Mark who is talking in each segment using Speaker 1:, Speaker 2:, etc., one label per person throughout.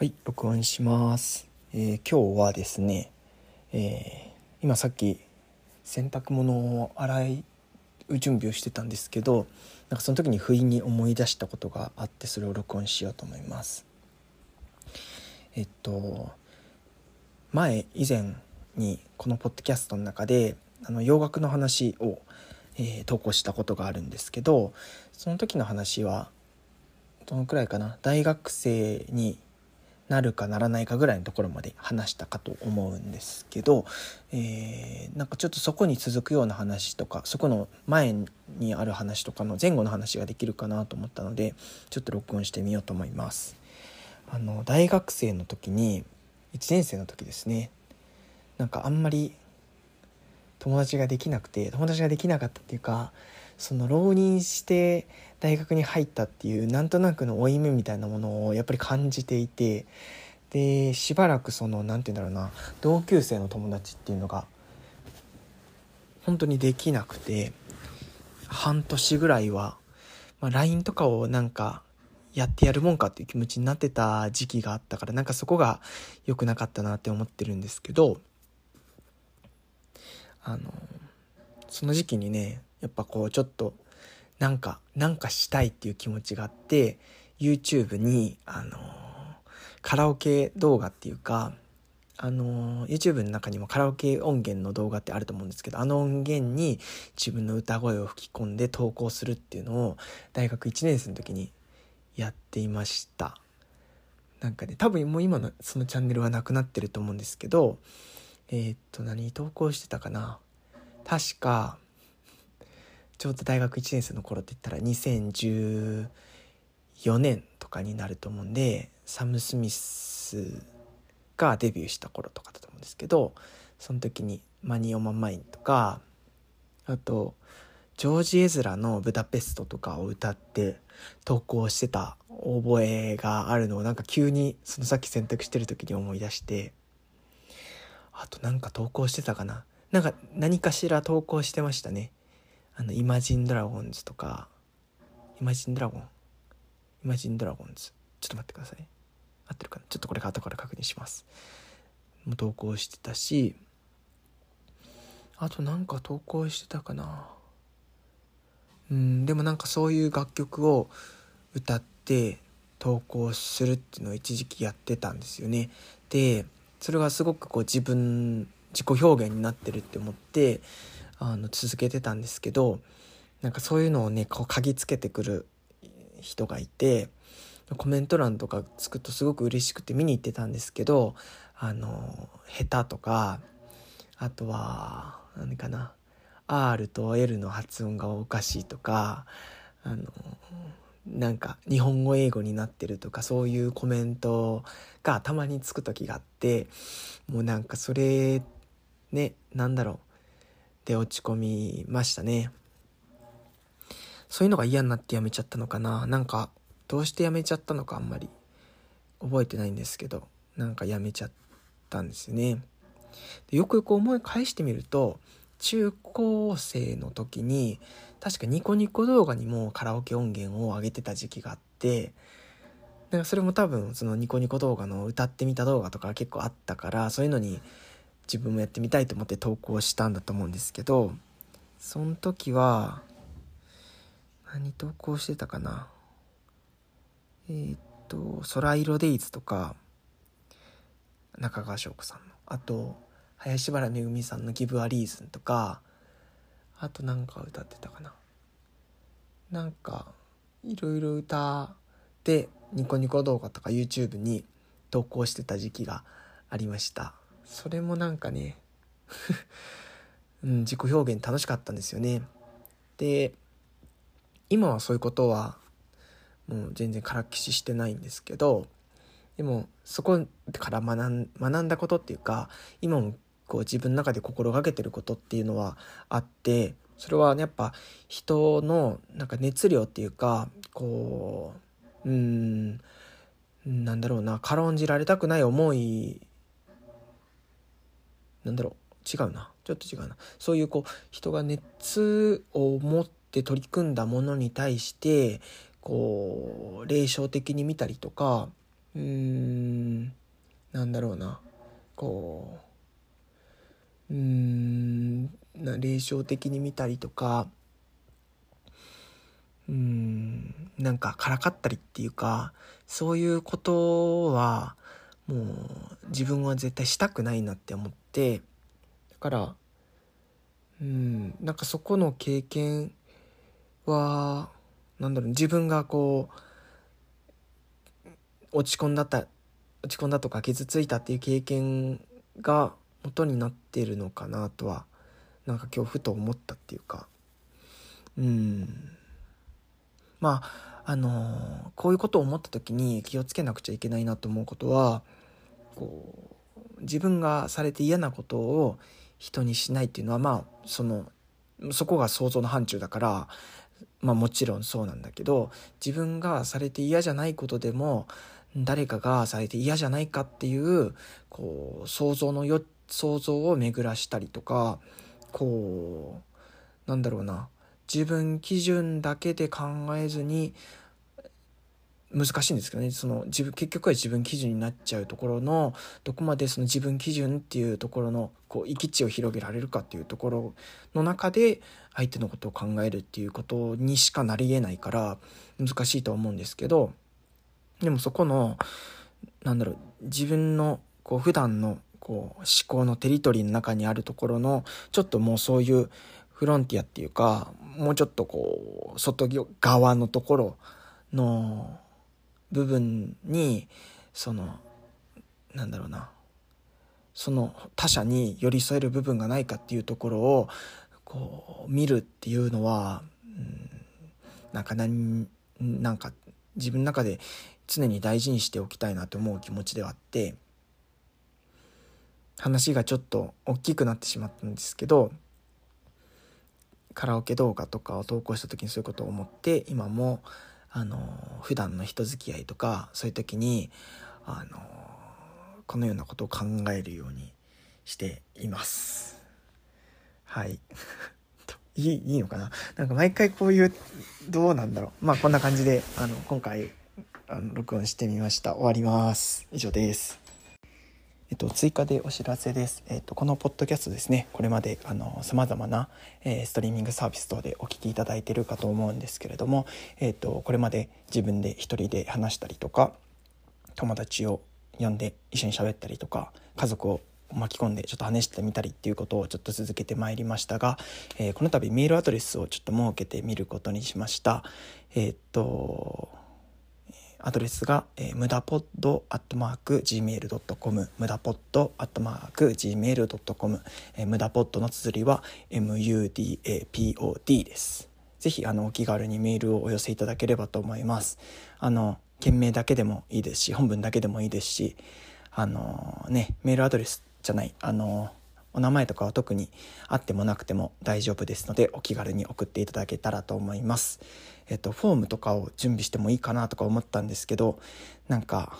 Speaker 1: はい、録音します。えー今日はですね、えー今さっき洗濯物を洗う準備をしてたんですけど、なんかその時に不意に思い出したことがあって、それを録音しようと思います。えっと、前、以前にこのポッドキャストの中で、あの洋楽の話を、えー投稿したことがあるんですけど、その時の話は、どのくらいかな？大学生になるかならないかぐらいのところまで話したかと思うんですけど、えーなんかちょっとそこに続くような話とかそこの前にある話とかの前後の話ができるかなと思ったのでちょっと録音してみようと思います。あの大学生の時に1年生の時ですねなんかあんまり友達ができなくて友達ができなかったっていうかその浪人して大学に入ったっていうなんとなくの負い目みたいなものをやっぱり感じていてでしばらくその何て言うんだろうな同級生の友達っていうのが本当にできなくて半年ぐらいは、まあ、LINE とかをなんかやってやるもんかっていう気持ちになってた時期があったからなんかそこが良くなかったなって思ってるんですけどあのその時期にねやっぱこうちょっとなんかなんかしたいっていう気持ちがあって YouTube にあのカラオケ動画っていうかあの YouTube の中にもカラオケ音源の動画ってあると思うんですけどあの音源に自分の歌声を吹き込んで投稿するっていうのを大学1年生の時にやっていました。なんかね多分もう今のそのチャンネルはなくなってると思うんですけどえーっと何投稿してたかな。確かちょうど大学1年生の頃って言ったら2014年とかになると思うんでサム・スミスがデビューした頃とかだと思うんですけどその時に「マニ・オマン・マイン」とかあとジョージ・エズラの「ブダペスト」とかを歌って投稿してた覚えがあるのをなんか急にそのさっき選択してる時に思い出してあとなんか投稿してたかな。なんか何かしら投稿してましたね。あの、イマジンドラゴンズとか、イマジンドラゴンイマジンドラゴンズ。ちょっと待ってください。合ってるかな？ちょっとこれ後から確認します。もう投稿してたし、あとなんか投稿してたかな？うん、でもなんかそういう楽曲を歌って投稿するっていうのを一時期やってたんですよね。で、それがすごくこう自分、自己表現になってるって思って、あの続けてたんですけどなんかそういうのをねこう嗅ぎつけてくる人がいてコメント欄とかつくとすごく嬉しくて見に行ってたんですけどあの下手とかあとは何かな R と L の発音がおかしいとかあのなんか日本語英語になってるとかそういうコメントがたまにつく時があってもうなんかそれねなんだろうで落ち込みましたね。そういうのが嫌になってやめちゃったのかな。なんかどうしてやめちゃったのかあんまり覚えてないんですけど。なんかやめちゃったんですよね。でよくよく思い返してみると中高生の時に確かニコニコ動画にもカラオケ音源を上げてた時期があってなんかそれも多分そのニコニコ動画の歌ってみた動画とか結構あったからそういうのに自分もやってみたいと思って投稿したんだと思うんですけどその時は何投稿してたかな？えーっと「空色デイズ」とか中川翔子さんの。あと林原めぐみさんの「ギブ・ア・リーズン」とかあとなんか歌ってたかな。なんかいろいろ歌ってニコニコ動画とか YouTube に投稿してた時期がありました。それもなんかね うん、自己表現楽しかったんですよね。で今はそういうことはもう全然からっきししてないんですけどでもそこから学ん学んだことっていうか今もこう自分の中で心がけてることっていうのはあってそれはねやっぱ人のなんか熱量っていうかこううんなんだろうな軽んじられたくない思いなんだろう。違うな。ちょっと違うな。そういうこう人が熱を持って取り組んだものに対してこう霊障的に見たりとかうーんなんだろうな。こううーん霊障的に見たりとかうーんなんかからかったりっていうかそういうことはもう自分は絶対したくないなって思ってだからうんなんかそこの経験はなんだろう自分がこう落ち込んだった落ち込んだとか傷ついたっていう経験が元になってるのかなとはなんか今日ふと思ったっていうか。うん。まああのこういうことを思った時に気をつけなくちゃいけないなと思うことはこう自分がされて嫌なことを人にしないっていうのはまあそのそこが想像の範疇だからまあもちろんそうなんだけど自分がされて嫌じゃないことでも誰かがされて嫌じゃないかっていうこう想像のよ想像を巡らしたりとかこうなんだろうな。自分基準だけで考えずに難しいんですけどね。その自分結局は自分基準になっちゃうところのどこまでその自分基準っていうところのこう行き地を広げられるかっていうところの中で相手のことを考えるっていうことにしかなりえないから難しいと思うんですけどでもそこのなんだろう自分のこう普段のこう思考のテリトリーの中にあるところのちょっともうそういうフロンティアっていうかもうちょっとこう外側のところの部分にそのなんだろうな。その他者に寄り添える部分がないかっていうところをこう見るっていうのは、うん、なんか何なんか自分の中で常に大事にしておきたいなと思う気持ちではあって話がちょっと大きくなってしまったんですけどカラオケ動画とかを投稿した時にそういうことを思って今もあの普段の人付き合いとかそういう時にあのこのようなことを考えるようにしています。はい。いいいいのかな？なんか毎回こういうどうなんだろう？まあこんな感じであの今回あの録音してみました。終わります。以上です。えっと、追加でお知らせです。えっと、このポッドキャストですね、これまで、あの、様々な、えー、ストリーミングサービス等でお聞きいただいているかと思うんですけれども、えっと、これまで自分で一人で話したりとか、友達を呼んで一緒に喋ったりとか、家族を巻き込んでちょっと話してみたりっていうことをちょっと続けてまいりましたが、えー、この度メールアドレスをちょっと設けてみることにしました。え、っと、アドレスが、えー、無駄ポッドアットマーク gmail.com 無駄ポッドアットマーク gmail.com、えー、無駄ポッドの綴りは mudapod です。ぜひあのお気軽にメールをお寄せいただければと思います。あの件名だけでもいいですし本文だけでもいいですしあのねメールアドレスじゃないあのお名前とかは特にあってもなくても大丈夫ですのでお気軽に送っていただけたらと思います。えっと、フォームとかを準備してもいいかなとか思ったんですけどなんか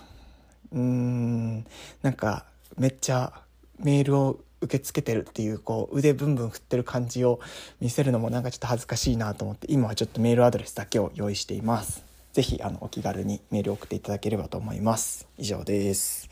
Speaker 1: うーんなんかめっちゃメールを受け付けてるっていうこう腕ブンブン振ってる感じを見せるのもなんかちょっと恥ずかしいなと思って今はちょっとメールアドレスだけを用意しています。是非あのお気軽にメールを送っていただければと思います。以上です。